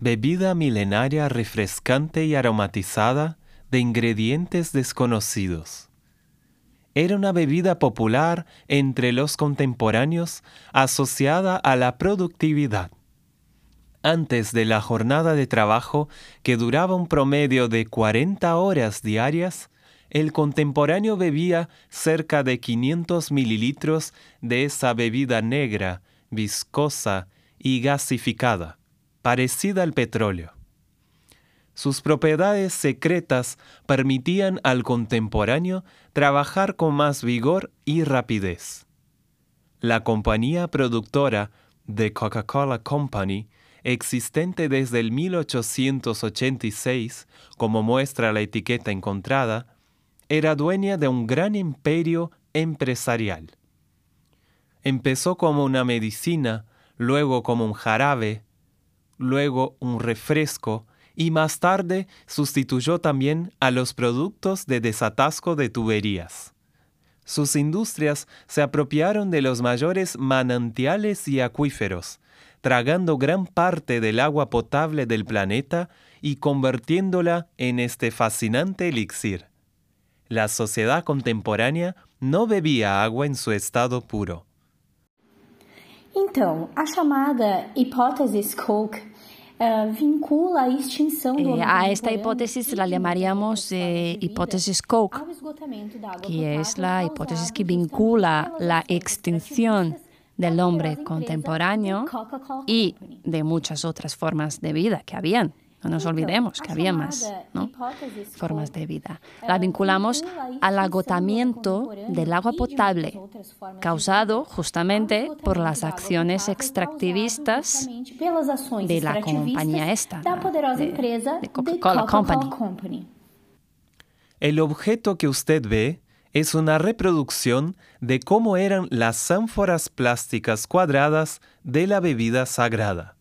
bebida milenaria refrescante y aromatizada de ingredientes desconocidos. Era una bebida popular entre los contemporáneos asociada a la productividad. Antes de la jornada de trabajo, que duraba un promedio de 40 horas diarias, el contemporáneo bebía cerca de 500 mililitros de esa bebida negra, viscosa y gasificada, parecida al petróleo. Sus propiedades secretas permitían al contemporáneo trabajar con más vigor y rapidez. La compañía productora The Coca-Cola Company, existente desde el 1886, como muestra la etiqueta encontrada, era dueña de un gran imperio empresarial. Empezó como una medicina, luego como un jarabe, luego un refresco y más tarde sustituyó también a los productos de desatasco de tuberías. Sus industrias se apropiaron de los mayores manantiales y acuíferos, tragando gran parte del agua potable del planeta y convirtiéndola en este fascinante elixir. La sociedad contemporánea no bebía agua en su estado puro. Então, a chamada hipótese Koch uh, vincula a extinção do eh, A esta hipótesis la llamaríamos eh, hipótesis Koch, que es la hipótesis que vincula la extinción del hombre contemporáneo y de muchas otras formas de vida que habían. No nos olvidemos que había más formas de vida. La vinculamos al agotamiento del agua potable, causado justamente por las acciones extractivistas de la compañía esta, de, Coca-Cola Company. El objeto que usted ve es una reproducción de cómo eran las ánforas plásticas cuadradas de la bebida sagrada.